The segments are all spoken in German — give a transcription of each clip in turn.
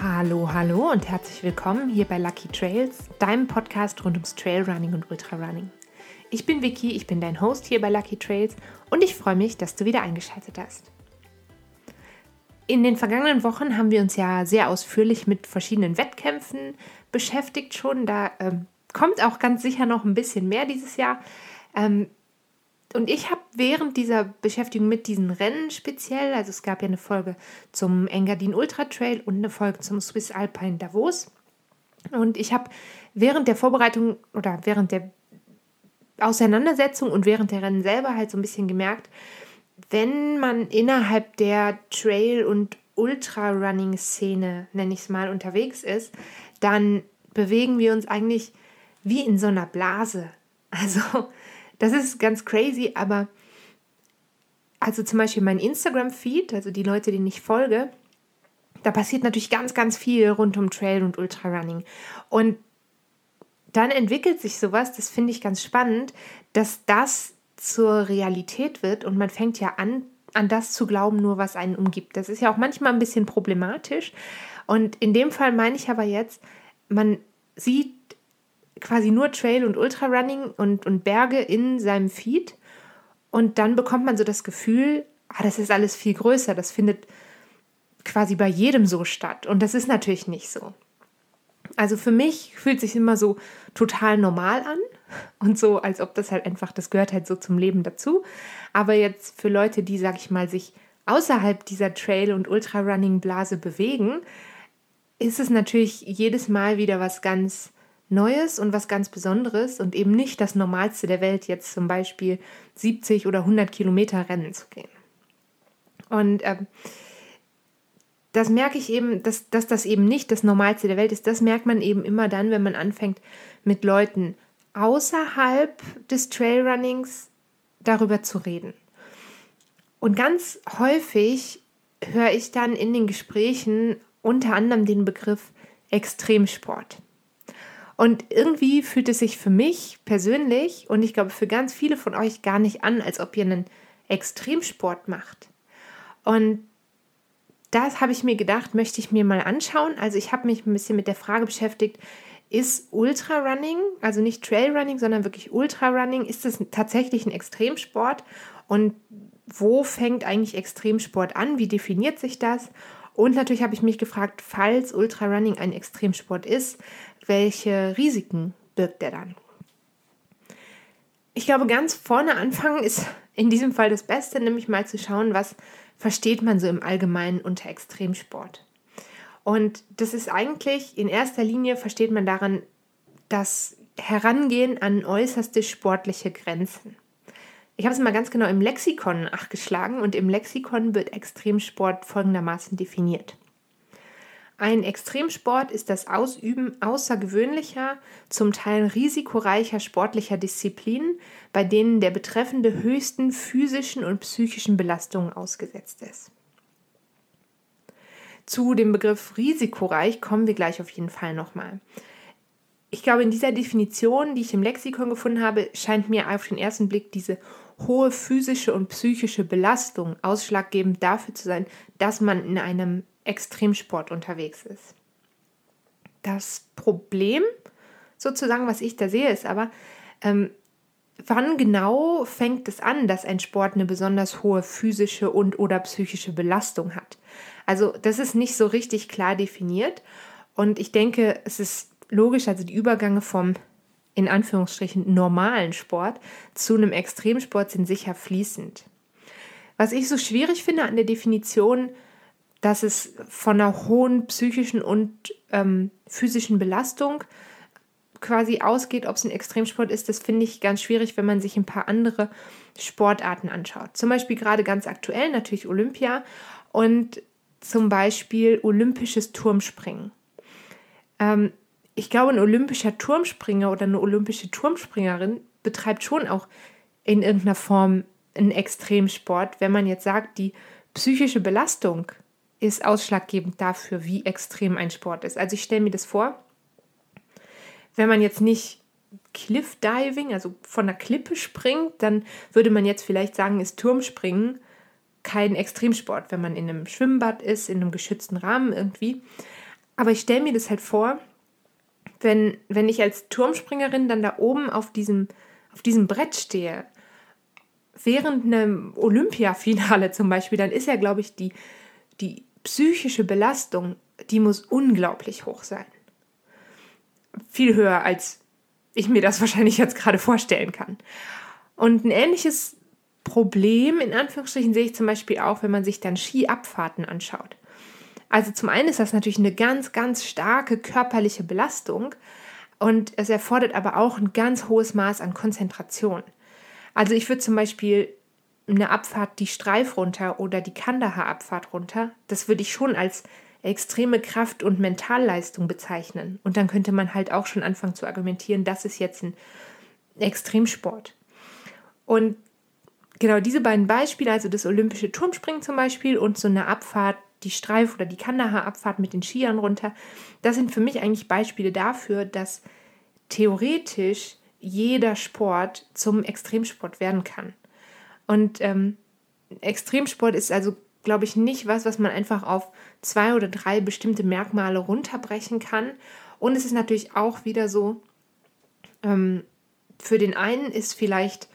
Hallo, hallo und herzlich willkommen hier bei Lucky Trails, deinem Podcast rund ums Trailrunning und Ultrarunning. Ich bin Vicky, ich bin dein Host hier bei Lucky Trails und ich freue mich, dass du wieder eingeschaltet hast. In den vergangenen Wochen haben wir uns ja sehr ausführlich mit verschiedenen Wettkämpfen beschäftigt schon. Da ähm, kommt auch ganz sicher noch ein bisschen mehr dieses Jahr. Ähm, und ich habe während dieser Beschäftigung mit diesen Rennen speziell, also es gab ja eine Folge zum Engadin Ultra Trail und eine Folge zum Swiss Alpine Davos. Und ich habe während der Vorbereitung oder während der Auseinandersetzung und während der Rennen selber halt so ein bisschen gemerkt, wenn man innerhalb der Trail- und Ultra-Running-Szene, nenne ich es mal, unterwegs ist, dann bewegen wir uns eigentlich wie in so einer Blase. Also das ist ganz crazy, aber also zum Beispiel mein Instagram-Feed, also die Leute, denen ich folge, da passiert natürlich ganz, ganz viel rund um Trail und Ultrarunning. Und dann entwickelt sich sowas, das finde ich ganz spannend, dass das zur Realität wird und man fängt ja an, an das zu glauben, nur was einen umgibt. Das ist ja auch manchmal ein bisschen problematisch. Und in dem Fall meine ich aber jetzt, man sieht quasi nur Trail und Ultrarunning und, und Berge in seinem Feed. Und dann bekommt man so das Gefühl, ah, das ist alles viel größer, das findet quasi bei jedem so statt. Und das ist natürlich nicht so. Also für mich fühlt sich immer so total normal an und so, als ob das halt einfach, das gehört halt so zum Leben dazu. Aber jetzt für Leute, die, sag ich mal, sich außerhalb dieser Trail- und Ultrarunning-Blase bewegen, ist es natürlich jedes Mal wieder was ganz Neues und was ganz Besonderes und eben nicht das Normalste der Welt, jetzt zum Beispiel 70 oder 100 Kilometer Rennen zu gehen. Und ähm, das merke ich eben, dass, dass das eben nicht das Normalste der Welt ist. Das merkt man eben immer dann, wenn man anfängt, mit Leuten außerhalb des Trailrunnings darüber zu reden. Und ganz häufig höre ich dann in den Gesprächen unter anderem den Begriff Extremsport. Und irgendwie fühlt es sich für mich persönlich und ich glaube für ganz viele von euch gar nicht an, als ob ihr einen Extremsport macht. Und das habe ich mir gedacht, möchte ich mir mal anschauen. Also ich habe mich ein bisschen mit der Frage beschäftigt, ist Ultrarunning, also nicht Trailrunning, sondern wirklich Ultrarunning, ist das tatsächlich ein Extremsport? Und wo fängt eigentlich Extremsport an? Wie definiert sich das? Und natürlich habe ich mich gefragt, falls Ultrarunning ein Extremsport ist, welche Risiken birgt er dann? Ich glaube, ganz vorne anfangen ist in diesem Fall das Beste, nämlich mal zu schauen, was versteht man so im Allgemeinen unter Extremsport. Und das ist eigentlich, in erster Linie versteht man daran das Herangehen an äußerste sportliche Grenzen. Ich habe es mal ganz genau im Lexikon nachgeschlagen und im Lexikon wird Extremsport folgendermaßen definiert. Ein Extremsport ist das Ausüben außergewöhnlicher, zum Teil risikoreicher sportlicher Disziplinen, bei denen der Betreffende höchsten physischen und psychischen Belastungen ausgesetzt ist. Zu dem Begriff risikoreich kommen wir gleich auf jeden Fall nochmal. Ich glaube, in dieser Definition, die ich im Lexikon gefunden habe, scheint mir auf den ersten Blick diese hohe physische und psychische Belastung ausschlaggebend dafür zu sein, dass man in einem Extremsport unterwegs ist. Das Problem, sozusagen, was ich da sehe, ist aber, ähm, wann genau fängt es an, dass ein Sport eine besonders hohe physische und oder psychische Belastung hat? Also das ist nicht so richtig klar definiert und ich denke, es ist logisch, also die Übergänge vom in Anführungsstrichen normalen Sport zu einem Extremsport sind sicher fließend. Was ich so schwierig finde an der Definition, dass es von einer hohen psychischen und ähm, physischen Belastung quasi ausgeht, ob es ein Extremsport ist, das finde ich ganz schwierig, wenn man sich ein paar andere Sportarten anschaut. Zum Beispiel gerade ganz aktuell natürlich Olympia und zum Beispiel olympisches Turmspringen. Ähm, ich glaube, ein olympischer Turmspringer oder eine olympische Turmspringerin betreibt schon auch in irgendeiner Form einen Extremsport, wenn man jetzt sagt, die psychische Belastung ist ausschlaggebend dafür, wie extrem ein Sport ist. Also ich stelle mir das vor, wenn man jetzt nicht Cliff Diving, also von der Klippe springt, dann würde man jetzt vielleicht sagen, ist Turmspringen kein Extremsport, wenn man in einem Schwimmbad ist, in einem geschützten Rahmen irgendwie. Aber ich stelle mir das halt vor, wenn, wenn ich als Turmspringerin dann da oben auf diesem, auf diesem Brett stehe, während einem Olympiafinale zum Beispiel, dann ist ja, glaube ich, die, die psychische Belastung, die muss unglaublich hoch sein. Viel höher, als ich mir das wahrscheinlich jetzt gerade vorstellen kann. Und ein ähnliches Problem, in Anführungsstrichen, sehe ich zum Beispiel auch, wenn man sich dann Skiabfahrten anschaut. Also zum einen ist das natürlich eine ganz, ganz starke körperliche Belastung und es erfordert aber auch ein ganz hohes Maß an Konzentration. Also ich würde zum Beispiel eine Abfahrt die Streif runter oder die Kandahar-Abfahrt runter, das würde ich schon als extreme Kraft- und Mentalleistung bezeichnen. Und dann könnte man halt auch schon anfangen zu argumentieren, das ist jetzt ein Extremsport. Und genau diese beiden Beispiele, also das olympische Turmspringen zum Beispiel und so eine Abfahrt die Streif- oder die Kandahar-Abfahrt mit den Skiern runter, das sind für mich eigentlich Beispiele dafür, dass theoretisch jeder Sport zum Extremsport werden kann. Und ähm, Extremsport ist also, glaube ich, nicht was, was man einfach auf zwei oder drei bestimmte Merkmale runterbrechen kann. Und es ist natürlich auch wieder so, ähm, für den einen ist vielleicht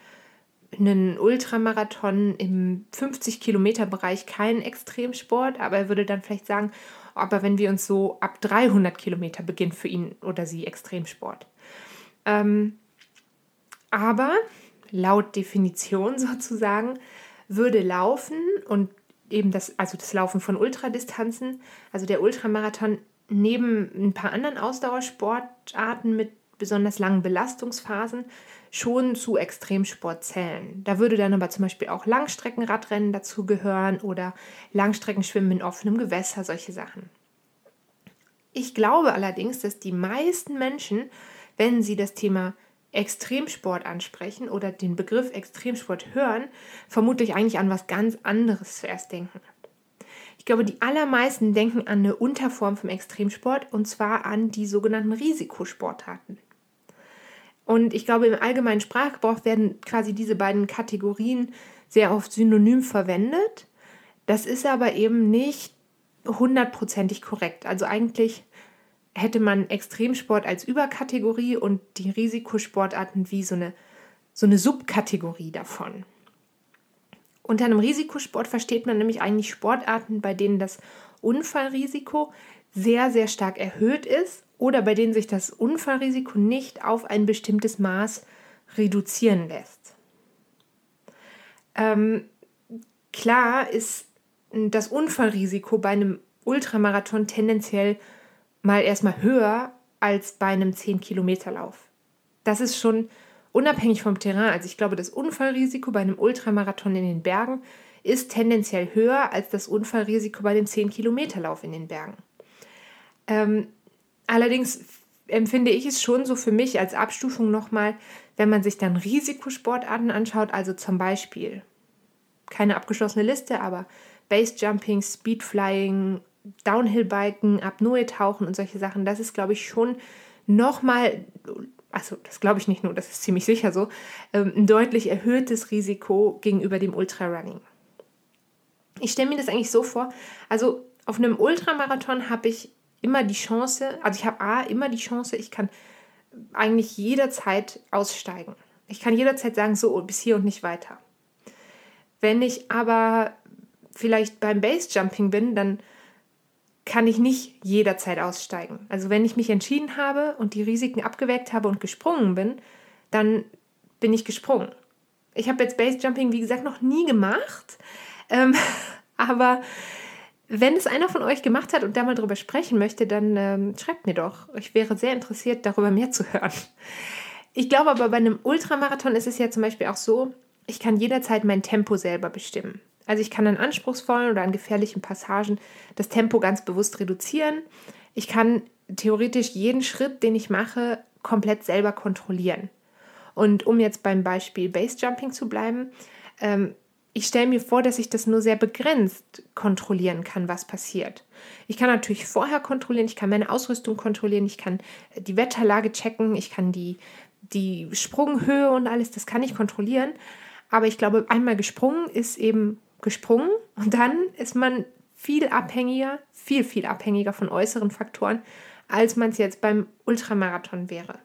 einen Ultramarathon im 50-Kilometer-Bereich kein Extremsport, aber er würde dann vielleicht sagen, aber wenn wir uns so ab 300 Kilometer beginnt für ihn oder sie Extremsport. Ähm, aber laut Definition sozusagen würde Laufen und eben das, also das Laufen von Ultradistanzen, also der Ultramarathon neben ein paar anderen Ausdauersportarten mit besonders langen Belastungsphasen schon zu Extremsport zählen. Da würde dann aber zum Beispiel auch Langstreckenradrennen dazugehören oder Langstreckenschwimmen in offenem Gewässer, solche Sachen. Ich glaube allerdings, dass die meisten Menschen, wenn sie das Thema Extremsport ansprechen oder den Begriff Extremsport hören, vermutlich eigentlich an was ganz anderes zuerst denken. Ich glaube, die allermeisten denken an eine Unterform vom Extremsport und zwar an die sogenannten Risikosportarten. Und ich glaube, im allgemeinen Sprachgebrauch werden quasi diese beiden Kategorien sehr oft synonym verwendet. Das ist aber eben nicht hundertprozentig korrekt. Also eigentlich hätte man Extremsport als Überkategorie und die Risikosportarten wie so eine, so eine Subkategorie davon. Unter einem Risikosport versteht man nämlich eigentlich Sportarten, bei denen das Unfallrisiko sehr, sehr stark erhöht ist oder bei denen sich das Unfallrisiko nicht auf ein bestimmtes Maß reduzieren lässt. Ähm, klar ist das Unfallrisiko bei einem Ultramarathon tendenziell mal erstmal höher als bei einem 10-Kilometer-Lauf. Das ist schon unabhängig vom Terrain. Also ich glaube, das Unfallrisiko bei einem Ultramarathon in den Bergen ist tendenziell höher als das Unfallrisiko bei dem 10-Kilometer-Lauf in den Bergen. Ähm, allerdings empfinde ich es schon so für mich als Abstufung nochmal, wenn man sich dann Risikosportarten anschaut, also zum Beispiel keine abgeschlossene Liste, aber Basejumping, Speedflying, Downhill-Biken, Apnoe-Tauchen und solche Sachen, das ist, glaube ich, schon nochmal, also das glaube ich nicht nur, das ist ziemlich sicher so, ähm, ein deutlich erhöhtes Risiko gegenüber dem Ultrarunning. Ich stelle mir das eigentlich so vor, also auf einem Ultramarathon habe ich immer die Chance, also ich habe A, immer die Chance, ich kann eigentlich jederzeit aussteigen. Ich kann jederzeit sagen, so bis hier und nicht weiter. Wenn ich aber vielleicht beim Basejumping bin, dann kann ich nicht jederzeit aussteigen. Also wenn ich mich entschieden habe und die Risiken abgewägt habe und gesprungen bin, dann bin ich gesprungen. Ich habe jetzt Basejumping, wie gesagt, noch nie gemacht, ähm, aber wenn es einer von euch gemacht hat und da mal drüber sprechen möchte, dann ähm, schreibt mir doch. Ich wäre sehr interessiert, darüber mehr zu hören. Ich glaube aber, bei einem Ultramarathon ist es ja zum Beispiel auch so, ich kann jederzeit mein Tempo selber bestimmen. Also ich kann an anspruchsvollen oder an gefährlichen Passagen das Tempo ganz bewusst reduzieren. Ich kann theoretisch jeden Schritt, den ich mache, komplett selber kontrollieren. Und um jetzt beim Beispiel Basejumping zu bleiben, ähm, ich stelle mir vor, dass ich das nur sehr begrenzt kontrollieren kann, was passiert. Ich kann natürlich vorher kontrollieren, ich kann meine Ausrüstung kontrollieren, ich kann die Wetterlage checken, ich kann die, die Sprunghöhe und alles, das kann ich kontrollieren. Aber ich glaube, einmal gesprungen ist eben gesprungen und dann ist man viel abhängiger, viel, viel abhängiger von äußeren Faktoren, als man es jetzt beim Ultramarathon wäre.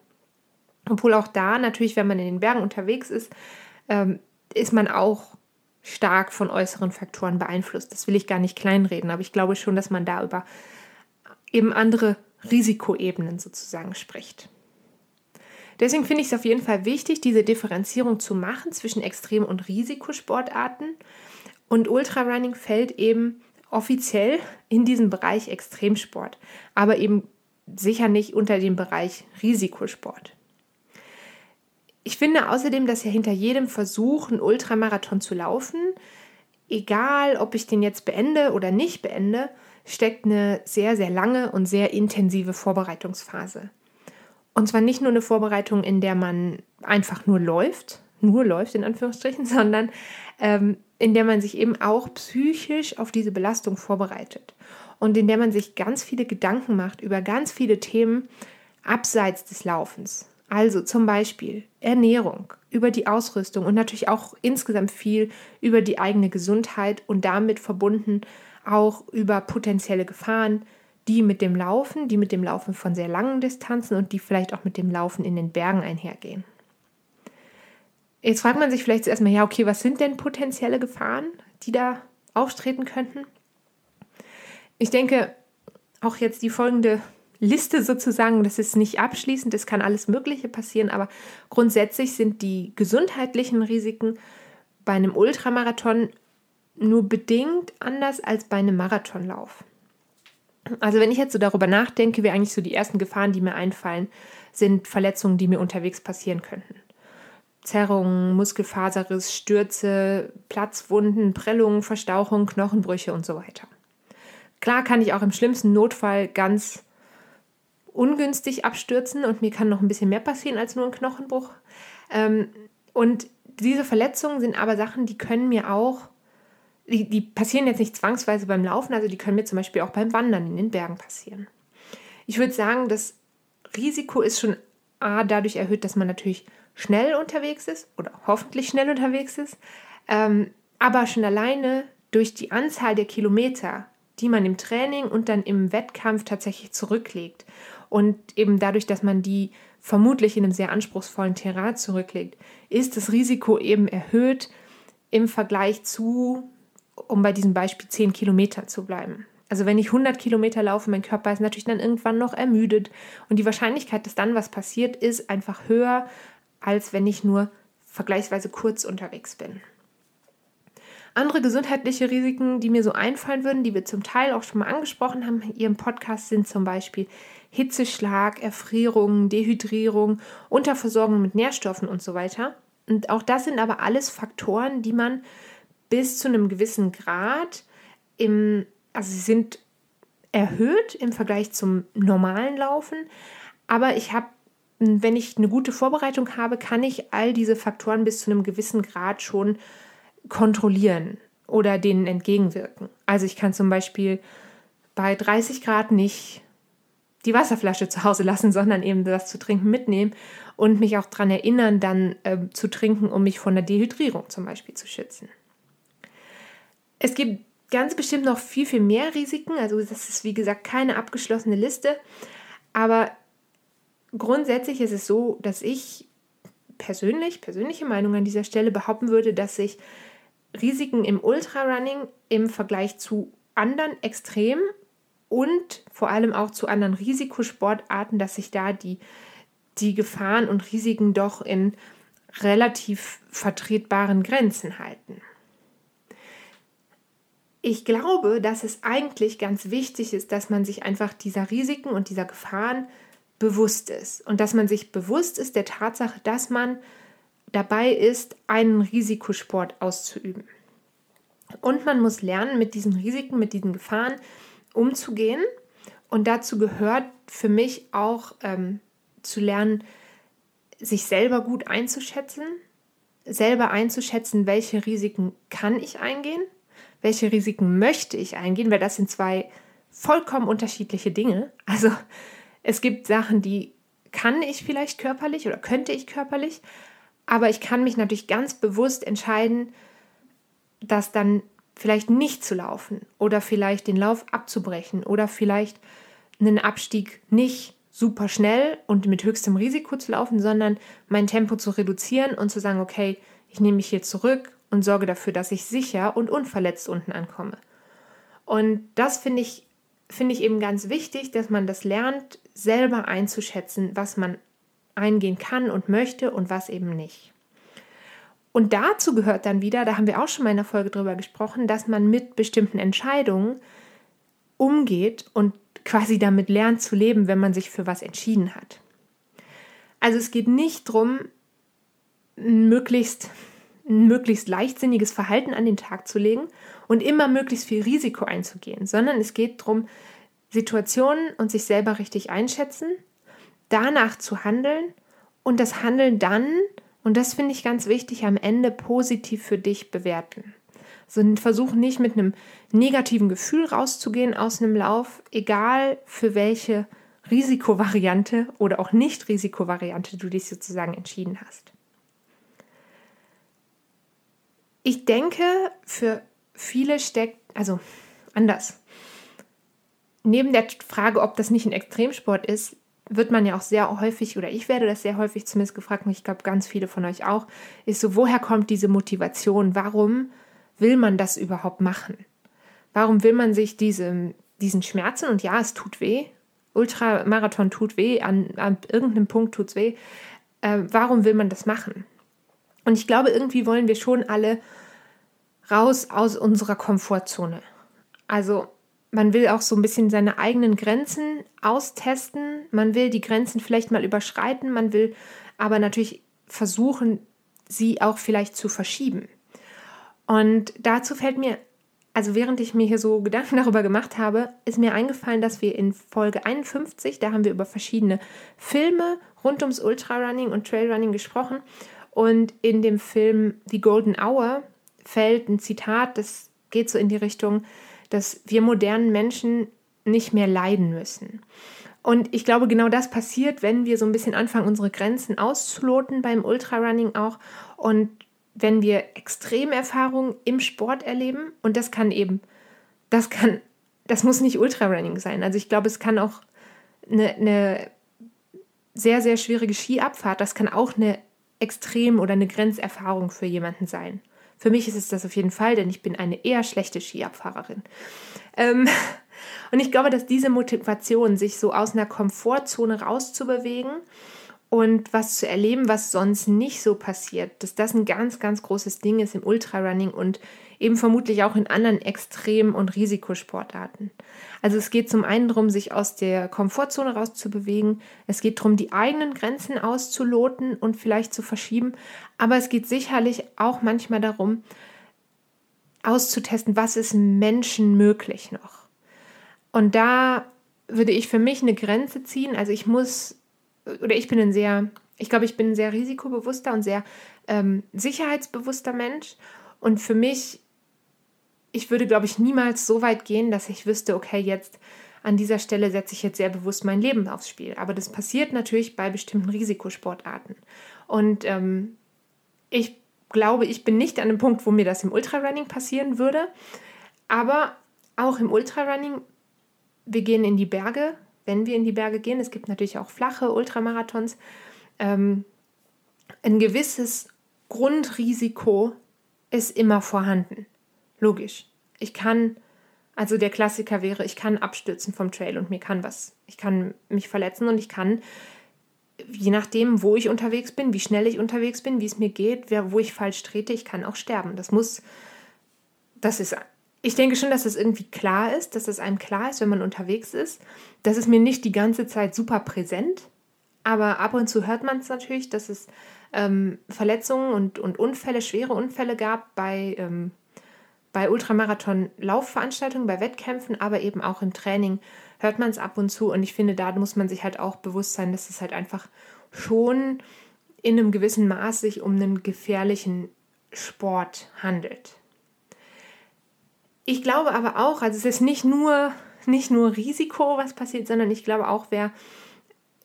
Obwohl auch da natürlich, wenn man in den Bergen unterwegs ist, ähm, ist man auch stark von äußeren Faktoren beeinflusst. Das will ich gar nicht kleinreden, aber ich glaube schon, dass man da über eben andere Risikoebenen sozusagen spricht. Deswegen finde ich es auf jeden Fall wichtig, diese Differenzierung zu machen zwischen Extrem- und Risikosportarten. Und Ultrarunning fällt eben offiziell in diesen Bereich Extremsport, aber eben sicher nicht unter den Bereich Risikosport. Ich finde außerdem, dass ja hinter jedem Versuch, einen Ultramarathon zu laufen, egal ob ich den jetzt beende oder nicht beende, steckt eine sehr, sehr lange und sehr intensive Vorbereitungsphase. Und zwar nicht nur eine Vorbereitung, in der man einfach nur läuft, nur läuft in Anführungsstrichen, sondern ähm, in der man sich eben auch psychisch auf diese Belastung vorbereitet und in der man sich ganz viele Gedanken macht über ganz viele Themen abseits des Laufens. Also zum Beispiel Ernährung, über die Ausrüstung und natürlich auch insgesamt viel über die eigene Gesundheit und damit verbunden auch über potenzielle Gefahren, die mit dem Laufen, die mit dem Laufen von sehr langen Distanzen und die vielleicht auch mit dem Laufen in den Bergen einhergehen. Jetzt fragt man sich vielleicht zuerst mal, ja, okay, was sind denn potenzielle Gefahren, die da auftreten könnten? Ich denke, auch jetzt die folgende Liste sozusagen, das ist nicht abschließend, es kann alles Mögliche passieren, aber grundsätzlich sind die gesundheitlichen Risiken bei einem Ultramarathon nur bedingt anders als bei einem Marathonlauf. Also wenn ich jetzt so darüber nachdenke, wie eigentlich so die ersten Gefahren, die mir einfallen, sind Verletzungen, die mir unterwegs passieren könnten. Zerrungen, Muskelfaserriss, Stürze, Platzwunden, Prellungen, Verstauchungen, Knochenbrüche und so weiter. Klar kann ich auch im schlimmsten Notfall ganz ungünstig abstürzen und mir kann noch ein bisschen mehr passieren als nur ein Knochenbruch. Ähm, und diese Verletzungen sind aber Sachen, die können mir auch, die, die passieren jetzt nicht zwangsweise beim Laufen, also die können mir zum Beispiel auch beim Wandern in den Bergen passieren. Ich würde sagen, das Risiko ist schon A, dadurch erhöht, dass man natürlich schnell unterwegs ist oder hoffentlich schnell unterwegs ist, ähm, aber schon alleine durch die Anzahl der Kilometer, die man im Training und dann im Wettkampf tatsächlich zurücklegt und eben dadurch, dass man die vermutlich in einem sehr anspruchsvollen Terrain zurücklegt, ist das Risiko eben erhöht im Vergleich zu, um bei diesem Beispiel 10 Kilometer zu bleiben. Also wenn ich 100 Kilometer laufe, mein Körper ist natürlich dann irgendwann noch ermüdet und die Wahrscheinlichkeit, dass dann was passiert, ist einfach höher, als wenn ich nur vergleichsweise kurz unterwegs bin. Andere gesundheitliche Risiken, die mir so einfallen würden, die wir zum Teil auch schon mal angesprochen haben in Ihrem Podcast, sind zum Beispiel Hitzeschlag, Erfrierung, Dehydrierung, Unterversorgung mit Nährstoffen und so weiter. Und auch das sind aber alles Faktoren, die man bis zu einem gewissen Grad im, also sie sind erhöht im Vergleich zum normalen Laufen, aber ich habe wenn ich eine gute Vorbereitung habe, kann ich all diese Faktoren bis zu einem gewissen Grad schon kontrollieren oder denen entgegenwirken. Also ich kann zum Beispiel bei 30 Grad nicht die Wasserflasche zu Hause lassen, sondern eben das zu trinken mitnehmen und mich auch daran erinnern, dann äh, zu trinken, um mich von der Dehydrierung zum Beispiel zu schützen. Es gibt ganz bestimmt noch viel, viel mehr Risiken. Also das ist wie gesagt keine abgeschlossene Liste. Aber grundsätzlich ist es so, dass ich persönlich, persönliche Meinung an dieser Stelle behaupten würde, dass sich Risiken im Ultrarunning im Vergleich zu anderen Extremen und vor allem auch zu anderen Risikosportarten, dass sich da die, die Gefahren und Risiken doch in relativ vertretbaren Grenzen halten. Ich glaube, dass es eigentlich ganz wichtig ist, dass man sich einfach dieser Risiken und dieser Gefahren bewusst ist und dass man sich bewusst ist der Tatsache, dass man dabei ist, einen Risikosport auszuüben. Und man muss lernen, mit diesen Risiken, mit diesen Gefahren umzugehen. Und dazu gehört für mich auch ähm, zu lernen, sich selber gut einzuschätzen, selber einzuschätzen, welche Risiken kann ich eingehen, welche Risiken möchte ich eingehen, weil das sind zwei vollkommen unterschiedliche Dinge. Also es gibt Sachen, die kann ich vielleicht körperlich oder könnte ich körperlich, aber ich kann mich natürlich ganz bewusst entscheiden, das dann vielleicht nicht zu laufen oder vielleicht den Lauf abzubrechen oder vielleicht einen Abstieg nicht super schnell und mit höchstem Risiko zu laufen, sondern mein Tempo zu reduzieren und zu sagen, okay, ich nehme mich hier zurück und sorge dafür, dass ich sicher und unverletzt unten ankomme. Und das finde ich, finde ich eben ganz wichtig, dass man das lernt, selber einzuschätzen, was man eingehen kann und möchte und was eben nicht. Und dazu gehört dann wieder, da haben wir auch schon mal in der Folge drüber gesprochen, dass man mit bestimmten Entscheidungen umgeht und quasi damit lernt zu leben, wenn man sich für was entschieden hat. Also es geht nicht darum, möglichst, ein möglichst leichtsinniges Verhalten an den Tag zu legen und immer möglichst viel Risiko einzugehen, sondern es geht darum, Situationen und sich selber richtig einschätzen, danach zu handeln und das Handeln dann und das finde ich ganz wichtig, am Ende positiv für dich bewerten. Also versuch nicht mit einem negativen Gefühl rauszugehen aus einem Lauf, egal für welche Risikovariante oder auch Nicht-Risikovariante du dich sozusagen entschieden hast. Ich denke, für viele steckt, also anders. Neben der Frage, ob das nicht ein Extremsport ist, wird man ja auch sehr häufig, oder ich werde das sehr häufig zumindest gefragt, und ich glaube ganz viele von euch auch, ist so, woher kommt diese Motivation? Warum will man das überhaupt machen? Warum will man sich diese, diesen Schmerzen, und ja, es tut weh, Ultramarathon tut weh, an, an irgendeinem Punkt tut es weh, äh, warum will man das machen? Und ich glaube, irgendwie wollen wir schon alle raus aus unserer Komfortzone. Also man will auch so ein bisschen seine eigenen Grenzen austesten. Man will die Grenzen vielleicht mal überschreiten. Man will aber natürlich versuchen, sie auch vielleicht zu verschieben. Und dazu fällt mir, also während ich mir hier so Gedanken darüber gemacht habe, ist mir eingefallen, dass wir in Folge 51, da haben wir über verschiedene Filme rund ums Ultrarunning und Trailrunning gesprochen. Und in dem Film The Golden Hour fällt ein Zitat, das geht so in die Richtung, dass wir modernen Menschen nicht mehr leiden müssen. Und ich glaube, genau das passiert, wenn wir so ein bisschen anfangen, unsere Grenzen auszuloten beim Ultrarunning auch und wenn wir Extremerfahrungen im Sport erleben. Und das kann eben, das kann, das muss nicht Ultrarunning sein. Also ich glaube, es kann auch eine, eine sehr, sehr schwierige Skiabfahrt, das kann auch eine Extrem- oder eine Grenzerfahrung für jemanden sein. Für mich ist es das auf jeden Fall, denn ich bin eine eher schlechte Skiabfahrerin. Ähm, und ich glaube, dass diese Motivation, sich so aus einer Komfortzone rauszubewegen und was zu erleben, was sonst nicht so passiert, dass das ein ganz, ganz großes Ding ist im Ultrarunning und eben vermutlich auch in anderen Extrem- und Risikosportarten. Also es geht zum einen darum, sich aus der Komfortzone rauszubewegen, es geht darum, die eigenen Grenzen auszuloten und vielleicht zu verschieben, aber es geht sicherlich auch manchmal darum, auszutesten, was ist Menschen möglich noch. Und da würde ich für mich eine Grenze ziehen. Also ich muss, oder ich bin ein sehr, ich glaube, ich bin ein sehr risikobewusster und sehr ähm, sicherheitsbewusster Mensch. Und für mich ich würde, glaube ich, niemals so weit gehen, dass ich wüsste, okay, jetzt an dieser Stelle setze ich jetzt sehr bewusst mein Leben aufs Spiel. Aber das passiert natürlich bei bestimmten Risikosportarten. Und ähm, ich glaube, ich bin nicht an dem Punkt, wo mir das im Ultrarunning passieren würde. Aber auch im Ultrarunning, wir gehen in die Berge, wenn wir in die Berge gehen. Es gibt natürlich auch flache Ultramarathons. Ähm, ein gewisses Grundrisiko ist immer vorhanden. Logisch. Ich kann, also der Klassiker wäre, ich kann abstürzen vom Trail und mir kann was. Ich kann mich verletzen und ich kann, je nachdem, wo ich unterwegs bin, wie schnell ich unterwegs bin, wie es mir geht, wo ich falsch trete, ich kann auch sterben. Das muss, das ist, ich denke schon, dass das irgendwie klar ist, dass es einem klar ist, wenn man unterwegs ist. Das ist mir nicht die ganze Zeit super präsent, aber ab und zu hört man es natürlich, dass es ähm, Verletzungen und, und Unfälle, schwere Unfälle gab bei ähm, bei Ultramarathon-Laufveranstaltungen, bei Wettkämpfen, aber eben auch im Training hört man es ab und zu. Und ich finde, da muss man sich halt auch bewusst sein, dass es halt einfach schon in einem gewissen Maß sich um einen gefährlichen Sport handelt. Ich glaube aber auch, also es ist nicht nur, nicht nur Risiko, was passiert, sondern ich glaube auch, wer,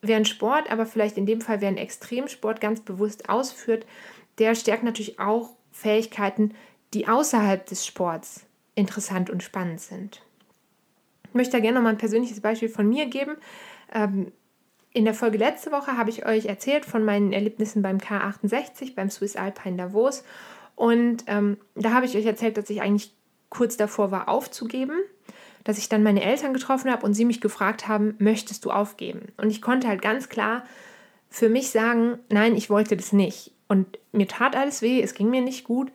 wer einen Sport, aber vielleicht in dem Fall wer einen Extremsport ganz bewusst ausführt, der stärkt natürlich auch Fähigkeiten, die außerhalb des Sports interessant und spannend sind. Ich möchte da gerne noch mal ein persönliches Beispiel von mir geben. Ähm, in der Folge letzte Woche habe ich euch erzählt von meinen Erlebnissen beim K68, beim Swiss Alpine Davos. Und ähm, da habe ich euch erzählt, dass ich eigentlich kurz davor war, aufzugeben, dass ich dann meine Eltern getroffen habe und sie mich gefragt haben, möchtest du aufgeben? Und ich konnte halt ganz klar für mich sagen, nein, ich wollte das nicht. Und mir tat alles weh, es ging mir nicht gut.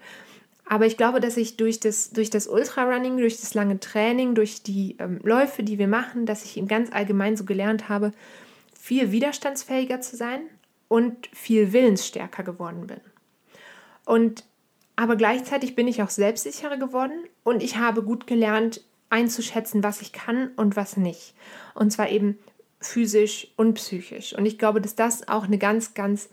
Aber ich glaube, dass ich durch das, durch das Ultrarunning, durch das lange Training, durch die ähm, Läufe, die wir machen, dass ich im ganz allgemein so gelernt habe, viel widerstandsfähiger zu sein und viel willensstärker geworden bin. Und aber gleichzeitig bin ich auch selbstsicherer geworden und ich habe gut gelernt einzuschätzen, was ich kann und was nicht. Und zwar eben physisch und psychisch. Und ich glaube, dass das auch eine ganz, ganz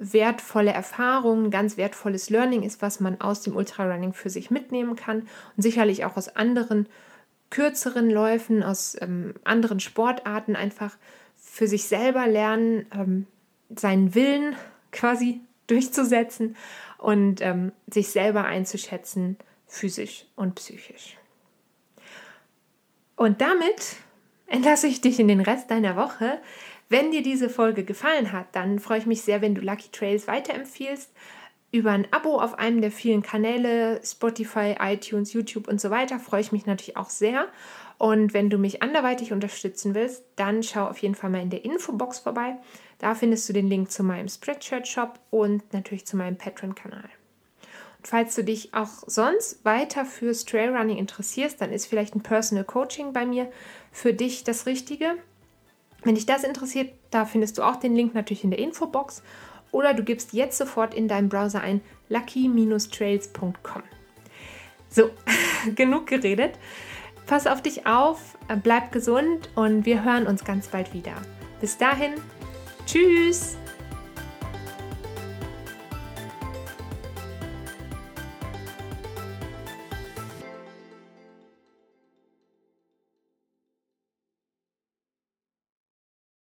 wertvolle Erfahrung, ganz wertvolles Learning ist, was man aus dem Ultrarunning für sich mitnehmen kann und sicherlich auch aus anderen kürzeren Läufen, aus ähm, anderen Sportarten einfach für sich selber lernen, ähm, seinen Willen quasi durchzusetzen und ähm, sich selber einzuschätzen, physisch und psychisch. Und damit entlasse ich dich in den Rest deiner Woche. Wenn dir diese Folge gefallen hat, dann freue ich mich sehr, wenn du Lucky Trails weiterempfiehlst. Über ein Abo auf einem der vielen Kanäle, Spotify, iTunes, YouTube und so weiter, freue ich mich natürlich auch sehr. Und wenn du mich anderweitig unterstützen willst, dann schau auf jeden Fall mal in der Infobox vorbei. Da findest du den Link zu meinem Spreadshirt Shop und natürlich zu meinem Patreon-Kanal. Falls du dich auch sonst weiter fürs Trailrunning interessierst, dann ist vielleicht ein Personal Coaching bei mir für dich das Richtige. Wenn dich das interessiert, da findest du auch den Link natürlich in der Infobox oder du gibst jetzt sofort in deinem Browser ein lucky-trails.com. So, genug geredet. Pass auf dich auf, bleib gesund und wir hören uns ganz bald wieder. Bis dahin, tschüss!